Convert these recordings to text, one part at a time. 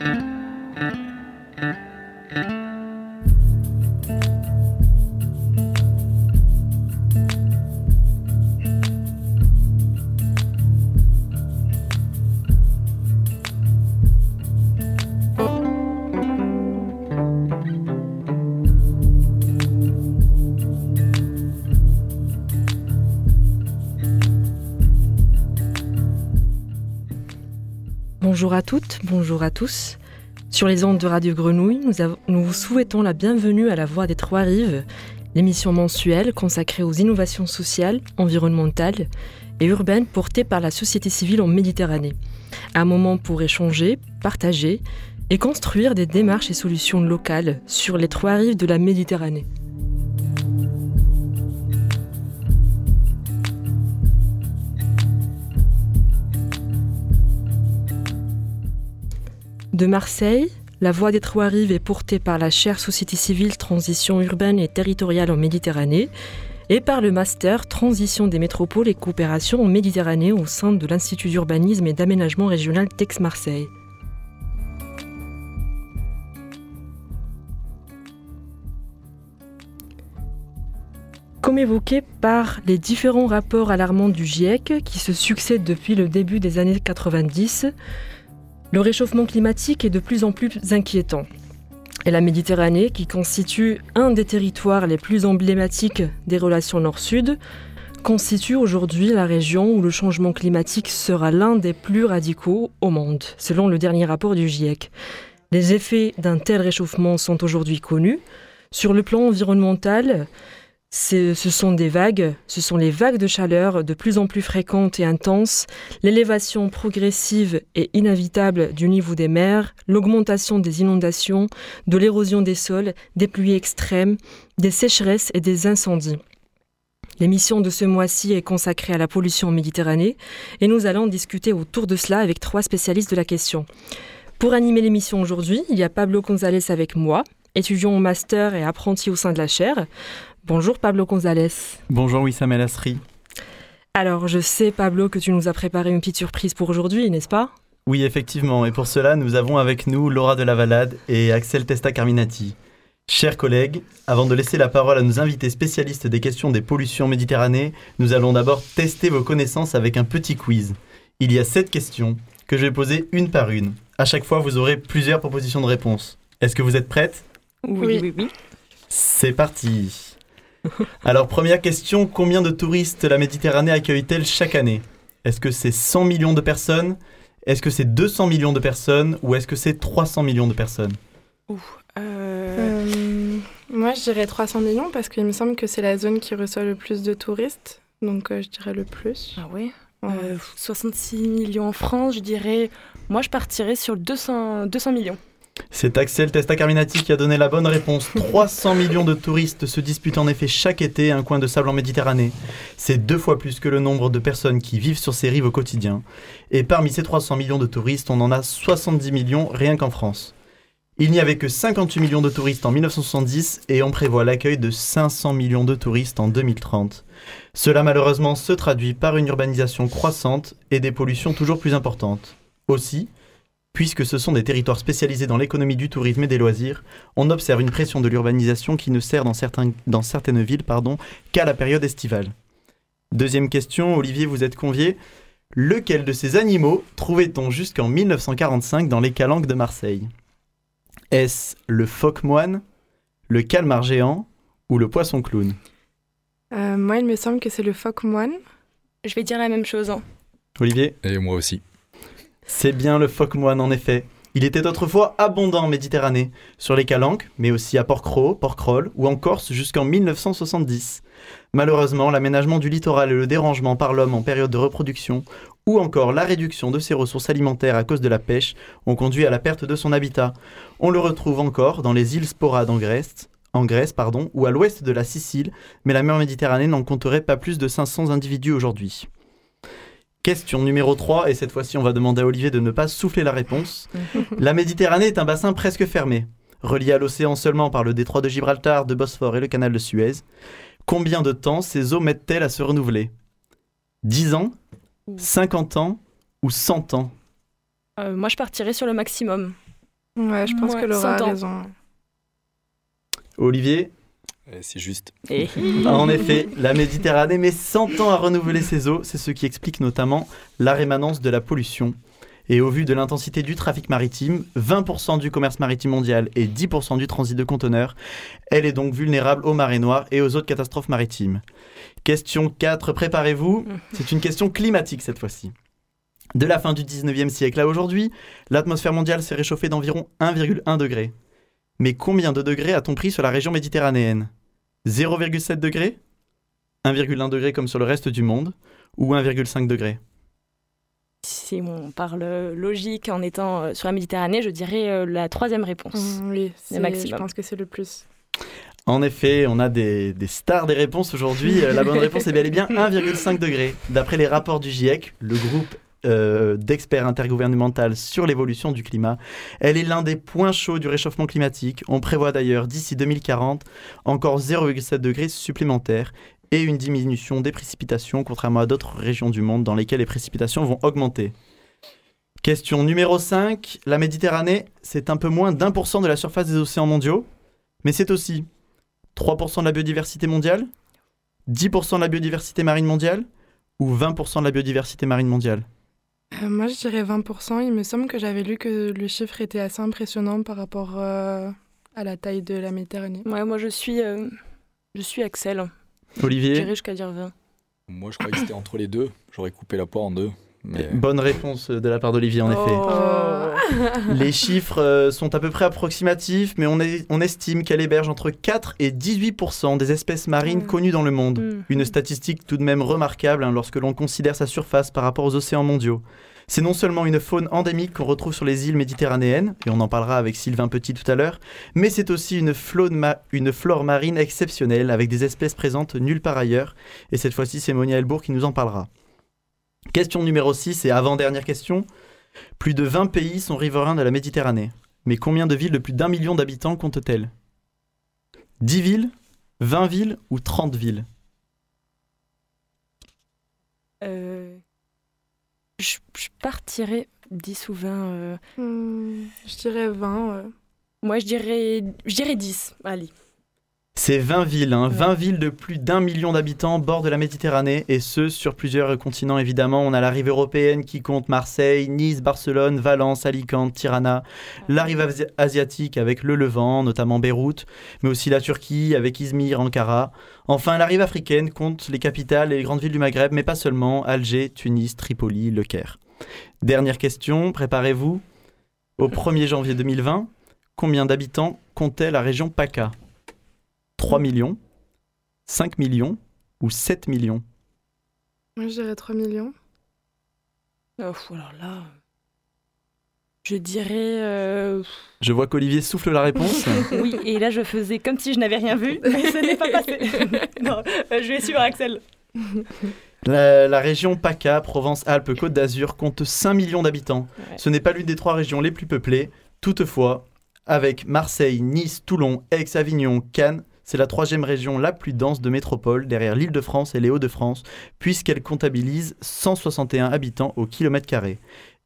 Mm-hmm. Bonjour à toutes, bonjour à tous. Sur les ondes de Radio Grenouille, nous, vous souhaitons la bienvenue à La Voix des Trois Rives, l'émission mensuelle consacrée aux innovations sociales, environnementales et urbaines portées par la société civile en Méditerranée. Un moment pour échanger, partager et construire des démarches et solutions locales sur les trois rives de la Méditerranée. De Marseille, la voix des trois rives est portée par la chaire Société civile, transition urbaine et territoriale en Méditerranée et par le master Transition des métropoles et coopération en Méditerranée au sein de l'Institut d'urbanisme et d'aménagement régional d'Aix-Marseille. Comme évoqué par les différents rapports alarmants du GIEC qui se succèdent depuis le début des années 90, le réchauffement climatique est de plus en plus inquiétant. Et la Méditerranée, qui constitue un des territoires les plus emblématiques des relations nord-sud, constitue aujourd'hui la région où le changement climatique sera l'un des plus radicaux au monde, selon le dernier rapport du GIEC. Les effets d'un tel réchauffement sont aujourd'hui connus. Sur le plan environnemental, ce sont des vagues, ce sont les vagues de chaleur de plus en plus fréquentes et intenses, l'élévation progressive et inévitable du niveau des mers, l'augmentation des inondations, de l'érosion des sols, des pluies extrêmes, des sécheresses et des incendies. L'émission de ce mois-ci est consacrée à la pollution en Méditerranée et nous allons discuter autour de cela avec trois spécialistes de la question. Pour animer l'émission aujourd'hui, il y a Pablo González avec moi, étudiant au master et apprenti au sein de la chaire. Bonjour Pablo González. Bonjour Wissam El Asri. Alors je sais Pablo que tu nous as préparé une petite surprise pour aujourd'hui, n'est-ce pas? Oui effectivement, et pour cela nous avons avec nous Laura de la Valade et Axel Testa Carminati. Chers collègues, avant de laisser la parole à nos invités spécialistes des questions des pollutions méditerranées, nous allons d'abord tester vos connaissances avec un petit quiz. Il y a sept questions que je vais poser une par une. À chaque fois, vous aurez plusieurs propositions de réponse. Est-ce que vous êtes prête Oui, oui, oui. C'est parti. Alors, première question, combien de touristes la Méditerranée accueille-t-elle chaque année? Est-ce que c'est 100 millions de personnes? Est-ce que c'est 200 millions de personnes? Ou est-ce que c'est 300 millions de personnes? Euh, euh... Moi, je dirais 300 millions parce qu'il me semble que c'est la zone qui reçoit le plus de touristes. Donc, euh, je dirais le plus. Ah oui 66 euh, millions en France, je dirais. Moi, je partirais sur 200, 200 millions. C'est Axel Testa Carminati qui a donné la bonne réponse. 300 millions de touristes se disputent en effet chaque été un coin de sable en Méditerranée. C'est deux fois plus que le nombre de personnes qui vivent sur ces rives au quotidien. Et parmi ces 300 millions de touristes, on en a 70 millions rien qu'en France. Il n'y avait que 58 millions de touristes en 1970 et on prévoit l'accueil de 500 millions de touristes en 2030. Cela malheureusement se traduit par une urbanisation croissante et des pollutions toujours plus importantes. Aussi, Puisque ce sont des territoires spécialisés dans l'économie du tourisme et des loisirs, on observe une pression de l'urbanisation qui ne sert dans, certaines villes qu'à la période estivale. Deuxième question, Olivier, vous êtes convié. Lequel de ces animaux trouvait-on jusqu'en 1945 dans les calanques de Marseille? Est-ce le phoque moine, le calmar géant ou le poisson clown? Euh, Moi, il me semble que c'est le phoque moine. Je vais dire la même chose. Hein. Olivier? Et moi aussi. C'est bien le phoque moine en effet. Il était autrefois abondant en Méditerranée, sur les Calanques, mais aussi à Port-Cros, ou en Corse jusqu'en 1970. Malheureusement, l'aménagement du littoral et le dérangement par l'homme en période de reproduction, ou encore la réduction de ses ressources alimentaires à cause de la pêche, ont conduit à la perte de son habitat. On le retrouve encore dans les îles Sporades en Grèce, en Grèce pardon, ou à l'ouest de la Sicile, mais la mer Méditerranée n'en compterait pas plus de 500 individus aujourd'hui. Question numéro 3, et cette fois-ci on va demander à Olivier de ne pas souffler la réponse. la Méditerranée est un bassin presque fermé, relié à l'océan seulement par le détroit de Gibraltar, de Bosphore et le canal de Suez. Combien de temps ces eaux mettent-elles à se renouveler? 10 ans? 50 ans? Ou 100 ans? Euh, Moi je partirais sur le maximum. Ouais, je pense Ouais, que Laura a 100 ans. raison. Olivier? C'est juste. Et... En effet, la Méditerranée met 100 ans à renouveler ses eaux, c'est ce qui explique notamment la rémanence de la pollution. Et au vu de l'intensité du trafic maritime, 20% du commerce maritime mondial et 10% du transit de conteneurs, elle est donc vulnérable aux marées noires et aux autres catastrophes maritimes. Question 4, préparez-vous, c'est une question climatique cette fois-ci. De la fin du 19e siècle à aujourd'hui, l'atmosphère mondiale s'est réchauffée d'environ 1,1 degré. Mais combien de degrés a-t-on pris sur la région méditerranéenne? 0,7 degré 1,1 degré comme sur le reste du monde Ou 1,5 degré Si on parle logique en étant euh, sur la Méditerranée, je dirais euh, la troisième réponse. Mm, oui, c'est- maximum. je pense que c'est le plus. En effet, on a des, des stars des réponses aujourd'hui. Euh, La bonne réponse est bel et bien 1,5 degré. D'après les rapports du GIEC, le groupe euh, d'experts intergouvernemental sur l'évolution du climat, elle est l'un des points chauds du réchauffement climatique. On prévoit d'ailleurs d'ici 2040 encore 0,7 degré supplémentaires et une diminution des précipitations, contrairement à d'autres régions du monde dans lesquelles les précipitations vont augmenter. Question numéro 5. La Méditerranée, c'est un peu moins d'un pour cent de la surface des océans mondiaux, mais c'est aussi 3% de la biodiversité mondiale 10% de la biodiversité marine mondiale Ou 20% de la biodiversité marine mondiale? Euh, moi, je dirais 20%. Il me semble que j'avais lu que le chiffre était assez impressionnant par rapport euh, à la taille de la Méditerranée. Ouais, moi je suis, euh, je suis Axel. Olivier J'irai jusqu'à dire 20. Moi, je croyais que c'était entre les deux. J'aurais coupé la poire en deux. Mais Bonne réponse de la part d'Olivier, en effet. Oh. Les chiffres euh, sont à peu près approximatifs, mais on, est- on estime qu'elle héberge entre 4 et 18% des espèces marines Mm. connues dans le monde. Mm. Une statistique tout de même remarquable hein, lorsque l'on considère sa surface par rapport aux océans mondiaux. C'est non seulement une faune endémique qu'on retrouve sur les îles méditerranéennes, et on en parlera avec Sylvain Petit tout à l'heure, mais c'est aussi une, flore ma- une flore marine exceptionnelle avec des espèces présentes nulle part ailleurs, et cette fois-ci c'est Monia Elbourg qui nous en parlera. Question numéro 6 et avant-dernière question. Plus de 20 pays sont riverains de la Méditerranée, mais combien de villes de plus d'un million d'habitants comptent-elles? 10 villes 20 villes ou 30 villes? Euh, je, je partirais 10 ou 20. euh, Hmm, je dirais 20. euh. Moi je dirais, je dirais 10. Allez. C'est 20 villes, hein, Ouais. 20 villes de plus d'un million d'habitants bord de la Méditerranée, et ce sur plusieurs continents évidemment. On a la rive européenne qui compte Marseille, Nice, Barcelone, Valence, Alicante, Tirana, la rive asi- asiatique avec le Levant, notamment Beyrouth, mais aussi la Turquie avec Izmir, Ankara. Enfin, la rive africaine compte les capitales et les grandes villes du Maghreb, mais pas seulement, Alger, Tunis, Tripoli, Le Caire. Dernière question, préparez-vous. Au 1er janvier 2020, combien d'habitants comptait la région PACA? 3 millions, 5 millions ou 7 millions? Moi, je dirais 3 millions. Oh, pff, alors là. Je dirais. euh, Je vois qu'Olivier souffle la réponse. oui, et là je faisais comme si je n'avais rien vu, mais ce n'est pas passé. non, euh, je vais suivre Axel. La, la région PACA, Provence-Alpes-Côte d'Azur, compte 5 millions d'habitants. Ouais. Ce n'est pas l'une des trois régions les plus peuplées. Toutefois, avec Marseille, Nice, Toulon, Aix, Avignon, Cannes, c'est la troisième région la plus dense de métropole derrière l'Île-de-France et les Hauts-de-France, puisqu'elle comptabilise 161 habitants au kilomètre carré.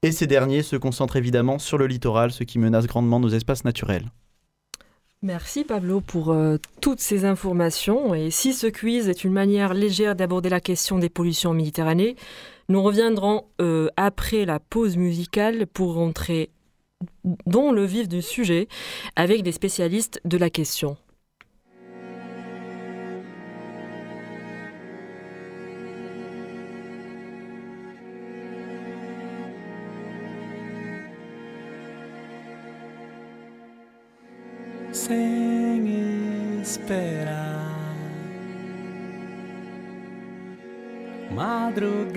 Et ces derniers se concentrent évidemment sur le littoral, ce qui menace grandement nos espaces naturels. Merci Pablo pour euh, toutes ces informations. Et si ce quiz est une manière légère d'aborder la question des pollutions en Méditerranée, nous reviendrons euh, après la pause musicale pour rentrer dans le vif du sujet avec des spécialistes de la question.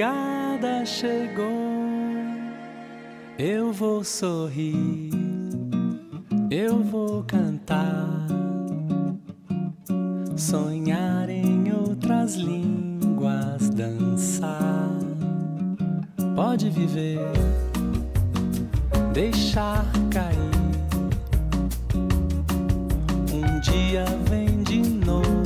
Madrugada chegou, eu vou sorrir, eu vou cantar, sonhar em outras línguas, dançar. Pode viver, deixar cair. Um dia vem de novo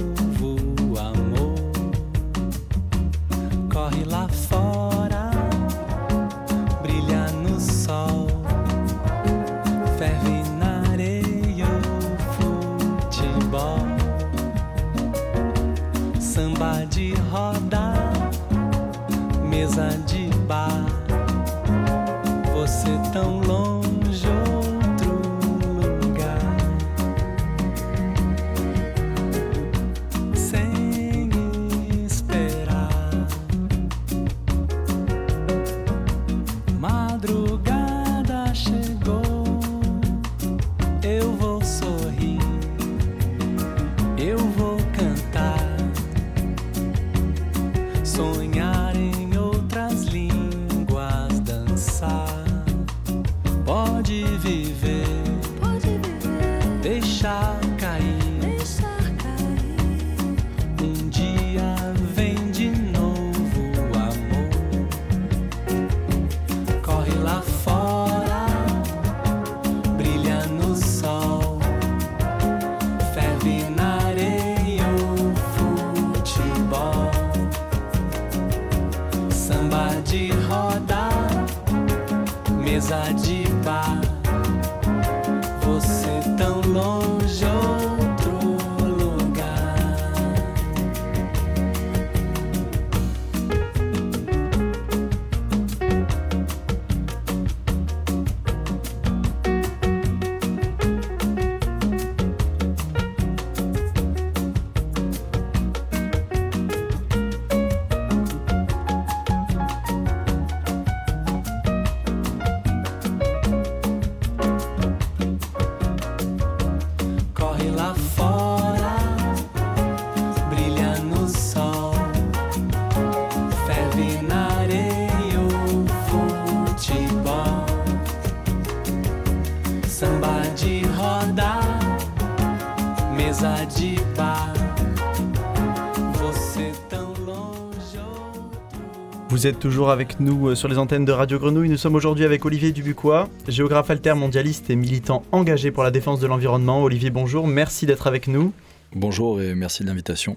Vous êtes toujours avec nous euh, sur les antennes de Radio Grenouille. Nous sommes aujourd'hui avec Olivier Dubuquois, géographe altermondialiste et militant engagé pour la défense de l'environnement. Olivier, bonjour, merci d'être avec nous. Bonjour et merci de l'invitation.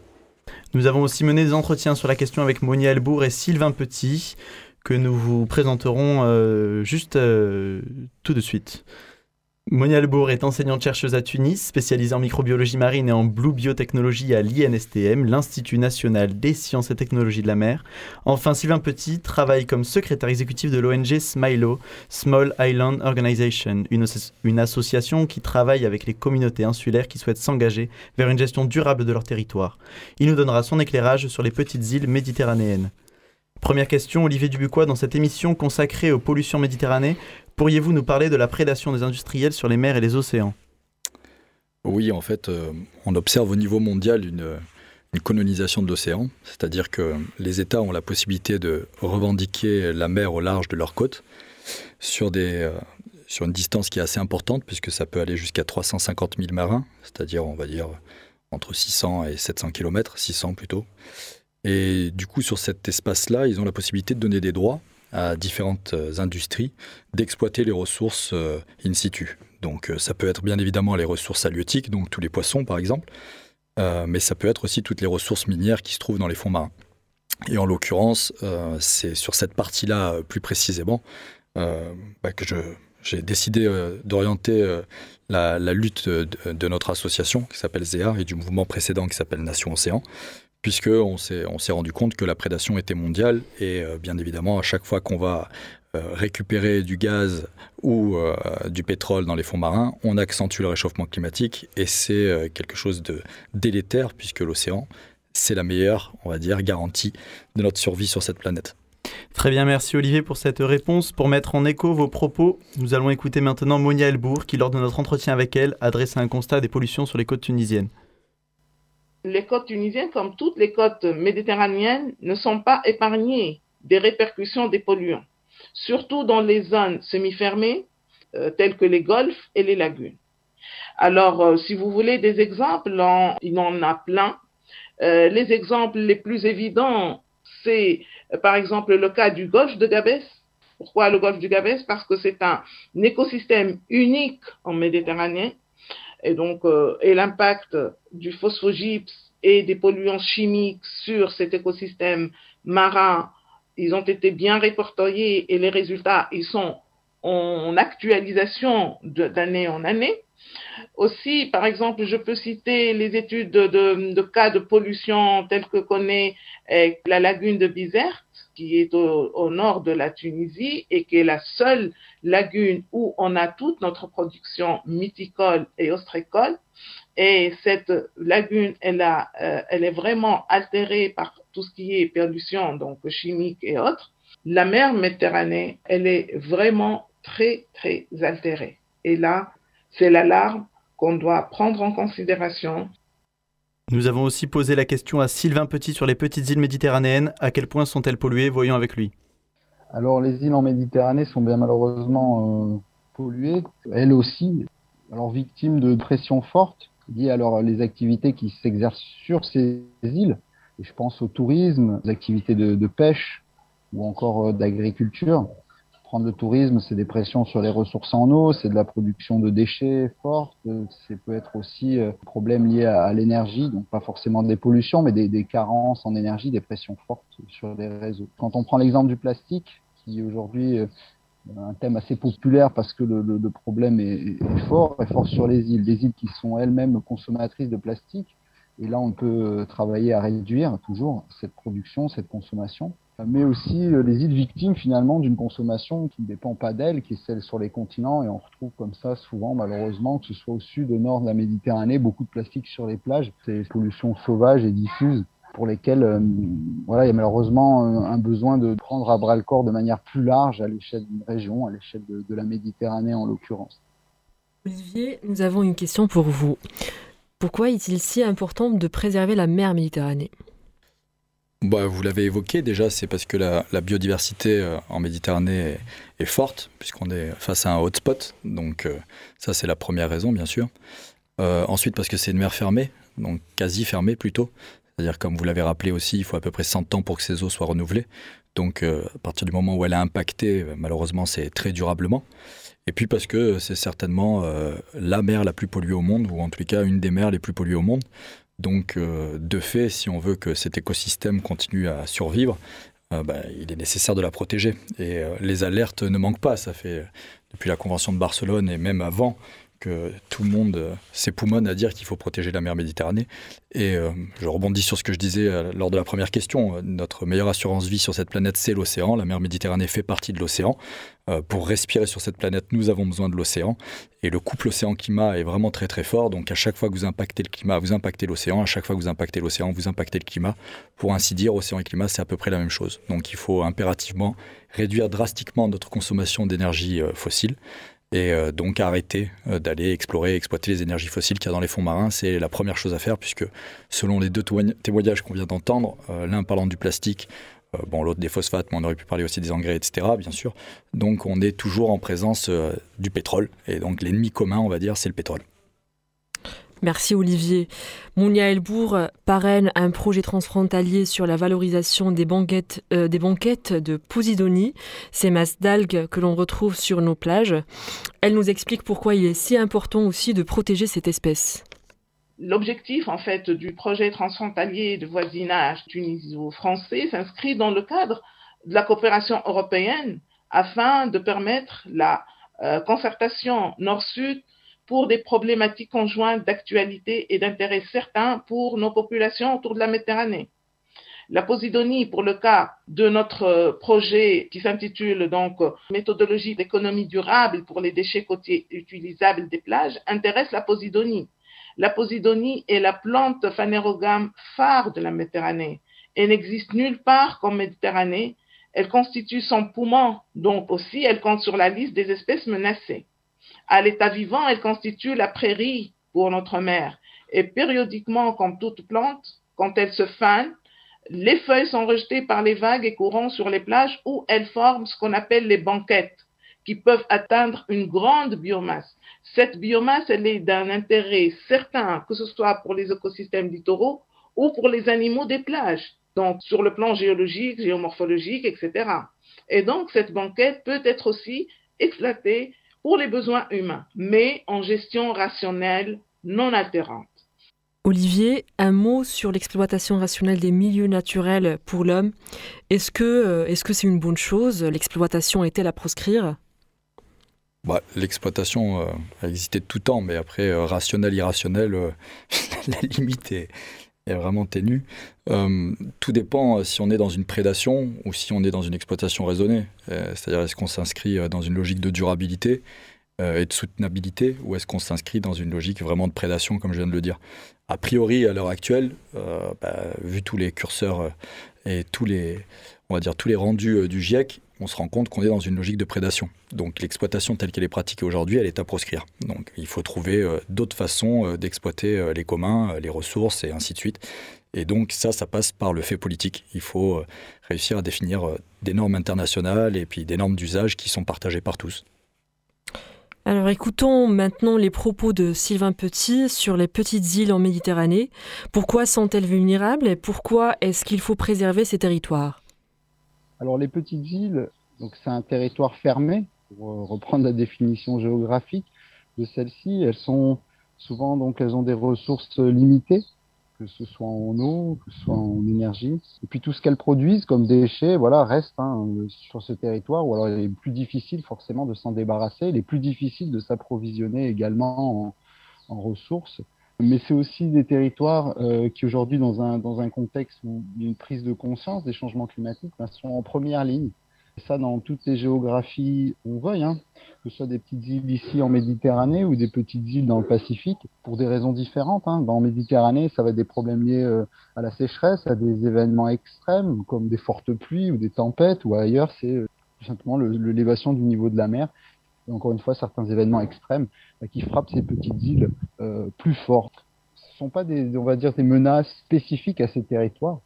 Nous avons aussi mené des entretiens sur la question avec Monia Elbourg et Sylvain Petit, que nous vous présenterons euh, juste euh, tout de suite. Monia Elbourg est enseignante-chercheuse à Tunis, spécialisée en microbiologie marine et en blue biotechnologie à l'INSTM, l'Institut national des sciences et technologies de la mer. Enfin, Sylvain Petit travaille comme secrétaire exécutif de l'ONG SMILO, Small Island Organization, une, une association qui travaille avec les communautés insulaires qui souhaitent s'engager vers une gestion durable de leur territoire. Il nous donnera son éclairage sur les petites îles méditerranéennes. Première question, Olivier Dubuquois, dans cette émission consacrée aux pollutions méditerranéennes, pourriez-vous nous parler de la prédation des industriels sur les mers et les océans? Oui, en fait, euh, on observe au niveau mondial une, colonisation de l'océan, c'est-à-dire que les États ont la possibilité de revendiquer la mer au large de leurs côtes sur, des, euh, sur une distance qui est assez importante, puisque ça peut aller jusqu'à 350 000 marins, c'est-à-dire, on va dire, entre 600 et 700 km, 600 plutôt. Et du coup, sur cet espace-là, ils ont la possibilité de donner des droits à différentes euh, industries d'exploiter les ressources euh, in situ. Donc euh, ça peut être bien évidemment les ressources halieutiques, donc tous les poissons par exemple, mais ça peut être aussi toutes les ressources minières qui se trouvent dans les fonds marins. Et en l'occurrence, c'est sur cette partie-là plus précisément bah, que j'ai décidé d'orienter la, lutte de, de notre association qui s'appelle ZEA et du mouvement précédent qui s'appelle Nation Océan, puisqu'on s'est, on s'est rendu compte que la prédation était mondiale et euh, bien évidemment à chaque fois qu'on va euh, récupérer du gaz ou euh, du pétrole dans les fonds marins, on accentue le réchauffement climatique et c'est quelque chose de délétère puisque l'océan, c'est la meilleure, on va dire, garantie de notre survie sur cette planète. Très bien, merci Olivier pour cette réponse. Pour mettre en écho vos propos, nous allons écouter maintenant Monia Elbourg qui, lors de notre entretien avec elle, a dressé un constat des pollutions sur les côtes tunisiennes. Les côtes tunisiennes, comme toutes les côtes méditerranéennes, ne sont pas épargnées des répercussions des polluants, surtout dans les zones semi-fermées, euh, telles que les golfs et les lagunes. Alors, euh, si vous voulez des exemples, il en a plein. Euh, les exemples les plus évidents, c'est par exemple le cas du golfe de Gabès. Pourquoi le golfe du Gabès? Parce que c'est un écosystème unique en Méditerranée et donc euh, et l'impact du phosphogypse et des polluants chimiques sur cet écosystème marin, ils ont été bien répertoriés et les résultats, ils sont en actualisation d'année en année. Aussi, par exemple, je peux citer les études de, cas de pollution telles que connaît euh, la lagune de Bizerte, qui est au, nord de la Tunisie et qui est la seule lagune où on a toute notre production mythicole et ostrécole. Et cette lagune, elle, a, euh, elle est vraiment altérée par tout ce qui est pollution, donc chimique et autres. La mer Méditerranée, elle est vraiment très, très altérée. Et là, c'est l'alarme qu'on doit prendre en considération. Nous avons aussi posé la question à Sylvain Petit sur les petites îles méditerranéennes. À quel point sont-elles polluées? Voyons avec lui. Alors, les îles en Méditerranée sont bien malheureusement euh, polluées, elles aussi, alors victimes de pression forte liées à les activités qui s'exercent sur ces îles. Je pense au tourisme, aux activités de, de pêche ou encore euh, d'agriculture prendre le tourisme, c'est des pressions sur les ressources en eau, c'est de la production de déchets fortes, c'est peut être aussi euh, problème lié à, l'énergie, donc pas forcément des pollutions, mais des, des, carences en énergie, des pressions fortes sur les réseaux. Quand on prend l'exemple du plastique, qui aujourd'hui est un thème assez populaire parce que le, problème est, est, fort, est fort sur les îles, des îles qui sont elles-mêmes consommatrices de plastique, et là on peut travailler à réduire toujours cette production, cette consommation mais aussi euh, les îles victimes finalement d'une consommation qui ne dépend pas d'elles, qui est celle sur les continents, et on retrouve comme ça souvent malheureusement, que ce soit au sud, au nord de la Méditerranée, beaucoup de plastique sur les plages, ces pollutions sauvages et diffuses pour lesquelles euh, voilà, il y a malheureusement un, un, besoin de prendre à bras le corps de manière plus large à l'échelle d'une région, à l'échelle de la Méditerranée en l'occurrence. Olivier, nous avons une question pour vous. Pourquoi est-il si important de préserver la mer Méditerranée? Bah, vous l'avez évoqué déjà, c'est parce que la, biodiversité euh, en Méditerranée est, forte, puisqu'on est face à un hotspot. Donc euh, ça, c'est la première raison, bien sûr. Euh, ensuite, parce que c'est une mer fermée, donc quasi fermée plutôt. C'est-à-dire, comme vous l'avez rappelé aussi, il faut à peu près 100 ans pour que ces eaux soient renouvelées. Donc à partir du moment où elle a impacté, malheureusement, c'est très durablement. Et puis parce que c'est certainement la mer la plus polluée au monde, ou en tout cas une des mers les plus polluées au monde. Donc, euh, de fait, si on veut que cet écosystème continue à survivre, euh, bah, il est nécessaire de la protéger. Et euh, les alertes ne manquent pas. Ça fait depuis la Convention de Barcelone et même avant que tout le monde euh, s'époumonne à dire qu'il faut protéger la mer Méditerranée. Et euh, je rebondis sur ce que je disais euh, lors de la première question. Notre meilleure assurance vie sur cette planète, c'est l'océan. La mer Méditerranée fait partie de l'océan. Pour respirer sur cette planète, nous avons besoin de l'océan. Et le couple océan-climat est vraiment très très fort. Donc à chaque fois que vous impactez le climat, vous impactez l'océan. À chaque fois que vous impactez l'océan, vous impactez le climat. Pour ainsi dire, océan et climat, c'est à peu près la même chose. Donc il faut impérativement réduire drastiquement notre consommation d'énergie fossile et euh, donc arrêter euh, d'aller explorer et exploiter les énergies fossiles qu'il y a dans les fonds marins. C'est la première chose à faire puisque selon les deux témoignages qu'on vient d'entendre, euh, l'un parlant du plastique, bon l'autre des phosphates, mais on aurait pu parler aussi des engrais, etc. bien sûr. Donc on est toujours en présence du pétrole et donc l'ennemi commun, on va dire, c'est le pétrole. Merci Olivier. Mounia Elbourg parraine un projet transfrontalier sur la valorisation des banquettes, euh, des banquettes de Posidonie, ces masses d'algues que l'on retrouve sur nos plages. Elle nous explique pourquoi il est si important aussi de protéger cette espèce. L'objectif en fait du projet transfrontalier de voisinage tuniso-français s'inscrit dans le cadre de la coopération européenne afin de permettre la euh, concertation nord-sud pour des problématiques conjointes d'actualité et d'intérêt certain pour nos populations autour de la Méditerranée. La Posidonie, pour le cas de notre projet qui s'intitule donc Méthodologie d'économie durable pour les déchets côtiers utilisables des plages, intéresse la Posidonie. La Posidonie est la plante phanérogame phare de la Méditerranée. Elle n'existe nulle part comme Méditerranée. Elle constitue son poumon, donc aussi elle compte sur la liste des espèces menacées. À l'état vivant, elle constitue la prairie pour notre mer. Et périodiquement, comme toute plante, quand elle se fane, les feuilles sont rejetées par les vagues et courants sur les plages où elles forment ce qu'on appelle les banquettes, qui peuvent atteindre une grande biomasse. Cette biomasse, elle est d'un intérêt certain, que ce soit pour les écosystèmes littoraux ou pour les animaux des plages, donc sur le plan géologique, géomorphologique, etc. Et donc, cette banquette peut être aussi exploitée pour les besoins humains, mais en gestion rationnelle non altérante. Olivier, un mot sur l'exploitation rationnelle des milieux naturels pour l'homme. Est-ce que est-ce que c'est une bonne chose L'exploitation est-elle à proscrire? Bah, L'exploitation euh, a existé de tout temps, mais après, euh, rationnel, irrationnel, euh, la limite est, est vraiment ténue. Euh, tout dépend si on est dans une prédation ou si on est dans une exploitation raisonnée. Euh, c'est-à-dire, est-ce qu'on s'inscrit dans une logique de durabilité et de soutenabilité ou est-ce qu'on s'inscrit dans une logique vraiment de prédation, comme je viens de le dire? A priori, à l'heure actuelle, bah, vu tous les curseurs et tous les, on va dire, tous les rendus du GIEC, on se rend compte qu'on est dans une logique de prédation. Donc l'exploitation telle qu'elle est pratiquée aujourd'hui, elle est à proscrire. Donc il faut trouver euh, d'autres façons euh, d'exploiter euh, les communs, les ressources et ainsi de suite. Et donc ça, ça passe par le fait politique. Il faut réussir à définir des normes internationales et puis des normes d'usage qui sont partagées par tous. Alors écoutons maintenant les propos de Sylvain Petit sur les petites îles en Méditerranée. Pourquoi sont-elles vulnérables et pourquoi est-ce qu'il faut préserver ces territoires? Alors les petites îles, donc c'est un territoire fermé, pour euh, reprendre la définition géographique de celles-ci. Elles sont souvent donc elles ont des ressources limitées, que ce soit en eau, que ce soit en énergie. Et puis tout ce qu'elles produisent comme déchets, voilà, reste hein, sur ce territoire. Ou alors il est plus difficile forcément de s'en débarrasser. Il est plus difficile de s'approvisionner également en, en ressources mais c'est aussi des territoires euh, qui aujourd'hui, dans un, dans un contexte où une prise de conscience des changements climatiques, ben, sont en première ligne. Ça, dans toutes les géographies, on veuille, hein, que ce soit des petites îles ici en Méditerranée ou des petites îles dans le Pacifique, pour des raisons différentes. Hein. Dans Méditerranée, ça va être des problèmes liés euh, à la sécheresse, à des événements extrêmes, comme des fortes pluies ou des tempêtes, ou ailleurs, c'est euh, tout simplement l'élévation du niveau de la mer encore une fois certains événements extrêmes euh, qui frappent ces petites îles euh, plus fortes. Ce ne sont pas des, on va dire, des menaces spécifiques à ces territoires,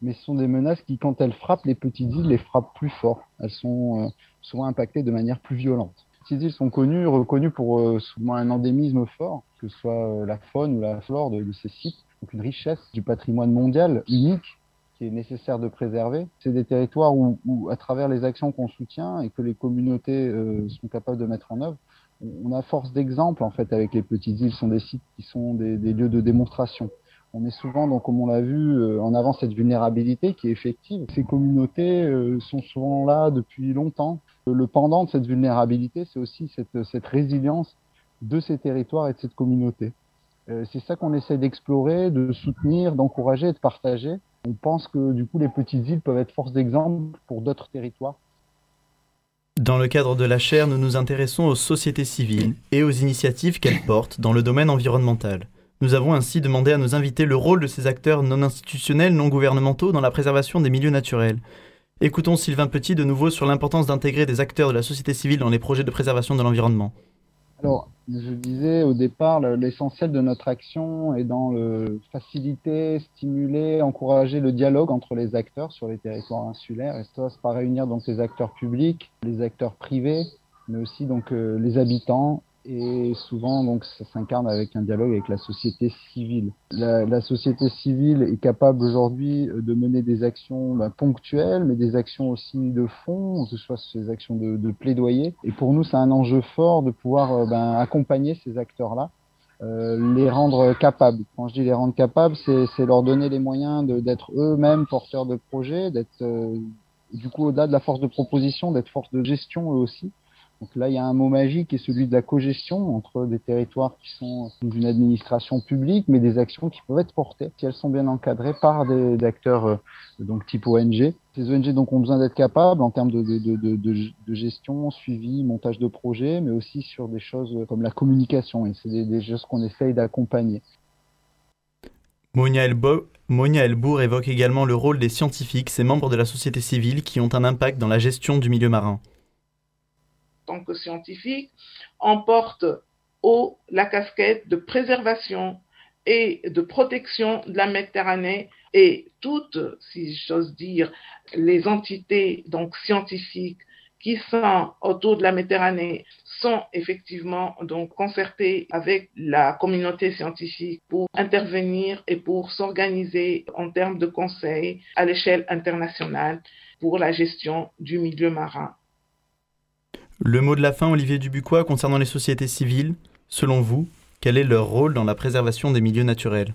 mais ce sont des menaces qui, quand elles frappent les petites îles, les frappent plus fort. Elles sont euh, souvent impactées de manière plus violente. Petites îles sont connues, reconnues pour souvent un endémisme fort, que ce soit la faune ou la flore de ces sites, donc une richesse du patrimoine mondial unique qui est nécessaire de préserver. C'est des territoires où, où, à travers les actions qu'on soutient et que les communautés euh, sont capables de mettre en œuvre, on a force d'exemple en fait avec les petites îles. Ce sont des sites qui sont des, des lieux de démonstration. On est souvent, donc, comme on l'a vu, euh, en avant cette vulnérabilité qui est effective. Ces communautés euh, sont souvent là depuis longtemps. Le pendant de cette vulnérabilité, c'est aussi cette, cette résilience de ces territoires et de cette communauté. Euh, c'est ça qu'on essaie d'explorer, de soutenir, d'encourager de partager on pense que du coup les petites îles peuvent être force d'exemple pour d'autres territoires. Dans le cadre de la chaire, nous nous intéressons aux sociétés civiles et aux initiatives qu'elles portent dans le domaine environnemental. Nous avons ainsi demandé à nos invités le rôle de ces acteurs non institutionnels, non gouvernementaux dans la préservation des milieux naturels. Écoutons Sylvain Petit de nouveau sur l'importance d'intégrer des acteurs de la société civile dans les projets de préservation de l'environnement. Alors, je disais au départ, l'essentiel de notre action est dans le faciliter, stimuler, encourager le dialogue entre les acteurs sur les territoires insulaires. Et ça, c'est par réunir donc les acteurs publics, les acteurs privés, mais aussi donc euh, les habitants et souvent donc ça s'incarne avec un dialogue avec la société civile. La, la société civile est capable aujourd'hui de mener des actions ben, ponctuelles, mais des actions aussi de fond, que ce soit ces actions de, de plaidoyer. Et pour nous, c'est un enjeu fort de pouvoir euh, ben, accompagner ces acteurs-là. Euh, les rendre capables. Quand je dis les rendre capables, c'est leur donner les moyens d'être eux-mêmes porteurs de projets, d'être euh, du coup au-delà de la force de proposition, d'être force de gestion eux aussi. Donc là, il y a un mot magique qui est celui de la cogestion entre des territoires qui sont sous une administration publique, mais des actions qui peuvent être portées si elles sont bien encadrées par des, acteurs euh, donc type ONG. Ces ONG donc ont besoin d'être capables en termes de, gestion, suivi, montage de projets, mais aussi sur des choses comme la communication. Et c'est des, choses qu'on essaye d'accompagner. Monia Elbourg évoque également le rôle des scientifiques, ces membres de la société civile qui ont un impact dans la gestion du milieu marin tant que scientifique, on porte haut la casquette de préservation et de protection de la Méditerranée et toutes, si j'ose dire, les entités donc scientifiques qui sont autour de la Méditerranée sont effectivement concertées avec la communauté scientifique pour intervenir et pour s'organiser en termes de conseils à l'échelle internationale pour la gestion du milieu marin. Le mot de la fin, Olivier Dubuquois, concernant les sociétés civiles, selon vous, quel est leur rôle dans la préservation des milieux naturels?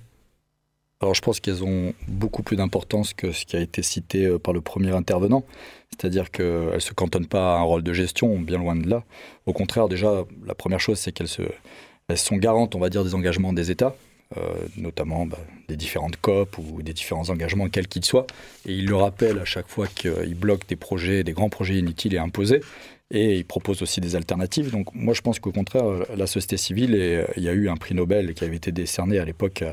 Alors je pense qu'elles ont beaucoup plus d'importance que ce qui a été cité euh, par le premier intervenant, c'est-à-dire qu'elles ne se cantonnent pas à un rôle de gestion, bien loin de là. Au contraire, déjà, la première chose, c'est qu'elles sont garantes, on va dire, des engagements des États, notamment bah, des différentes COP ou des différents engagements, quels qu'ils soient. Et il le rappelle à chaque fois qu'il bloque des projets, des grands projets inutiles et imposés. Et il propose aussi des alternatives. Donc moi, je pense qu'au contraire, la société civile, et il y a eu un prix Nobel qui avait été décerné à l'époque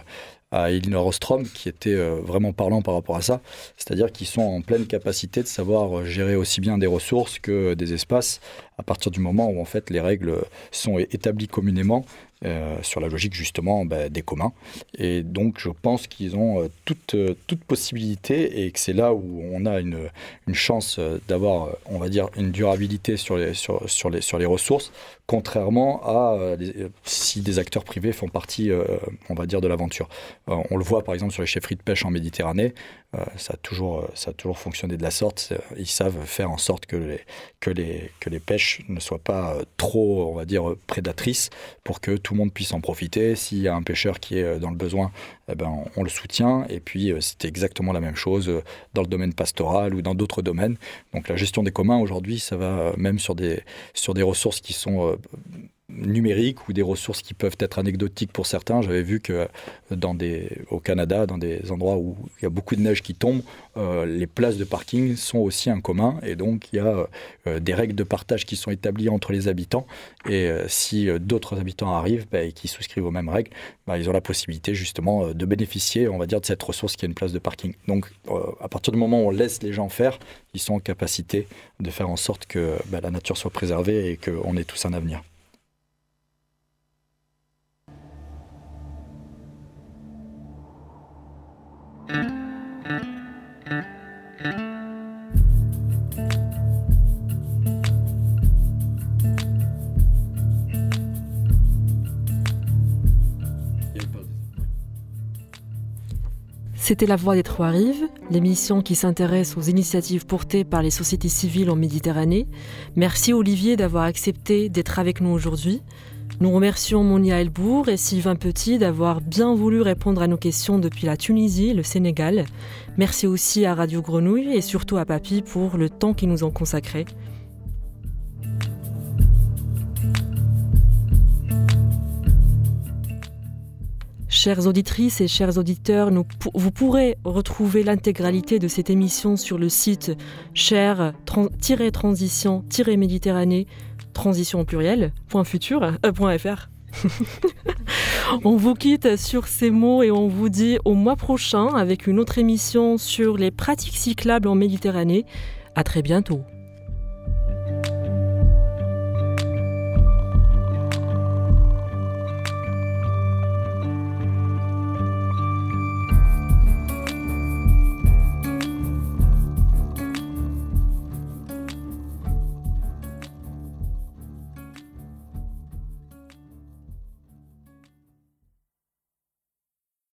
à Elinor Ostrom, qui était euh, vraiment parlant par rapport à ça. C'est-à-dire qu'ils sont en pleine capacité de savoir gérer aussi bien des ressources que des espaces à partir du moment où en fait les règles sont établies communément euh, sur la logique justement bah, des communs. Et donc je pense qu'ils ont euh, toute, toute possibilité et que c'est là où on a une, une chance d'avoir, on va dire, une durabilité sur les, sur, sur les, sur les ressources, contrairement à si des acteurs privés font partie, on va dire, de l'aventure. on le voit par exemple sur les chefferies de pêche en Méditerranée, ça, a toujours, ça a toujours fonctionné de la sorte. Ils savent faire en sorte que les, que les, que les pêches ne soit pas euh, trop, on va dire, prédatrice pour que tout le monde puisse en profiter. S'il y a un pêcheur qui est euh, dans le besoin, eh ben, on le soutient. Et puis, euh, c'était exactement la même chose dans le domaine pastoral ou dans d'autres domaines. Donc, la gestion des communs, aujourd'hui, ça va même sur des, sur des ressources qui sont numériques ou des ressources qui peuvent être anecdotiques pour certains. J'avais vu que dans des, au Canada, dans des endroits où il y a beaucoup de neige qui tombe, euh, les places de parking sont aussi un commun et donc il y a euh, des règles de partage qui sont établies entre les habitants et euh, si d'autres habitants arrivent bah, et qui souscrivent aux mêmes règles, bah, ils ont la possibilité justement de bénéficier, on va dire, de cette ressource qui est une place de parking. Donc à partir du moment où on laisse les gens faire, ils sont en capacité de faire en sorte que bah, la nature soit préservée et qu'on ait tous un avenir. C'était La Voix des Trois Rives, l'émission qui s'intéresse aux initiatives portées par les sociétés civiles en Méditerranée. Merci Olivier d'avoir accepté d'être avec nous aujourd'hui. Nous remercions Monia Elbourg et Sylvain Petit d'avoir bien voulu répondre à nos questions depuis la Tunisie le Sénégal. Merci aussi à Radio Grenouille et surtout à Papy pour le temps qu'ils nous ont consacré. Chères auditrices et chers auditeurs, vous pourrez retrouver l'intégralité de cette émission sur le site cher-transition-méditerranée, transition au pluriel, point futur, euh, .fr. on vous quitte sur ces mots et on vous dit au mois prochain avec une autre émission sur les pratiques cyclables en Méditerranée. À très bientôt.